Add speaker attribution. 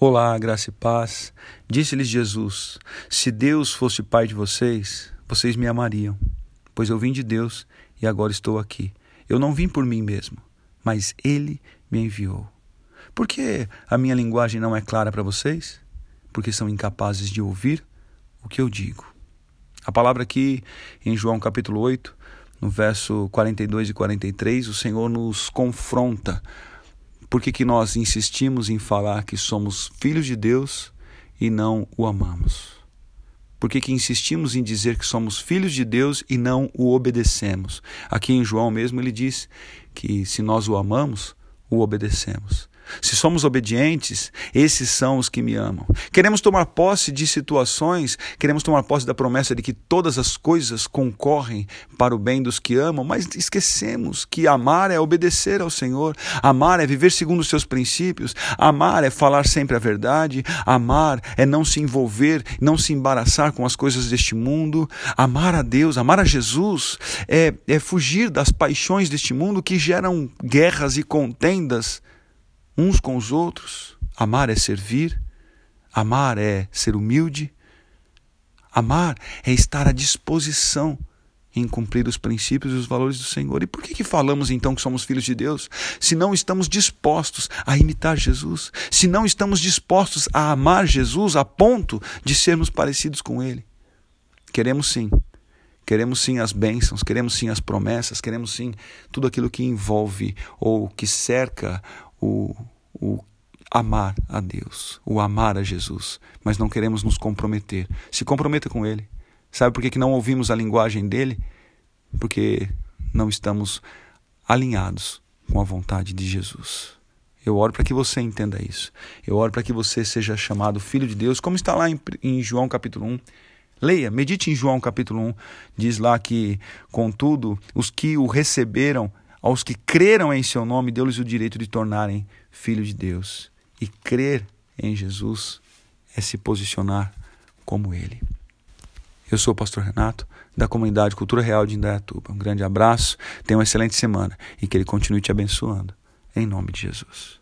Speaker 1: Olá, graça e paz. Disse-lhes Jesus: Se Deus fosse pai de vocês, vocês me amariam, pois eu vim de Deus e agora estou aqui. Eu não vim por mim mesmo, mas Ele me enviou. Por que a minha linguagem não é clara para vocês? Porque são incapazes de ouvir o que eu digo. A palavra aqui em João capítulo 8, no verso 42 e 43, o Senhor nos confronta por que, que nós insistimos em falar que somos filhos de Deus e não o amamos? Por que, que insistimos em dizer que somos filhos de Deus e não o obedecemos? Aqui em João mesmo ele diz que se nós o amamos, o obedecemos. Se somos obedientes, esses são os que me amam. Queremos tomar posse de situações, queremos tomar posse da promessa de que todas as coisas concorrem para o bem dos que amam, mas esquecemos que amar é obedecer ao Senhor, amar é viver segundo os seus princípios, amar é falar sempre a verdade, amar é não se envolver, não se embaraçar com as coisas deste mundo, amar a Deus, amar a Jesus é, é fugir das paixões deste mundo que geram guerras e contendas uns com os outros. Amar é servir, amar é ser humilde, amar é estar à disposição em cumprir os princípios e os valores do Senhor. E por que, que falamos então que somos filhos de Deus? Se não estamos dispostos a imitar Jesus, se não estamos dispostos a amar Jesus a ponto de sermos parecidos com Ele. Queremos sim, queremos sim as bênçãos, queremos sim as promessas, queremos sim tudo aquilo que envolve ou que cerca o, o amar a Deus, o amar a Jesus, mas não queremos nos comprometer. Se comprometa com Ele. Sabe por que, que não ouvimos a linguagem dele? Porque não estamos alinhados com a vontade de Jesus. Eu oro para que você entenda isso. Eu oro para que você seja chamado filho de Deus, como está lá em, em João capítulo 1. Leia, medite em João capítulo 1. Diz lá que, contudo, os que o receberam aos que creram em seu nome, deu-lhes o direito de tornarem filhos de Deus. E crer em Jesus é se posicionar como Ele. Eu sou o pastor Renato, da comunidade Cultura Real de Indaiatuba. Um grande abraço, tenha uma excelente semana e que Ele continue te abençoando. Em nome de Jesus.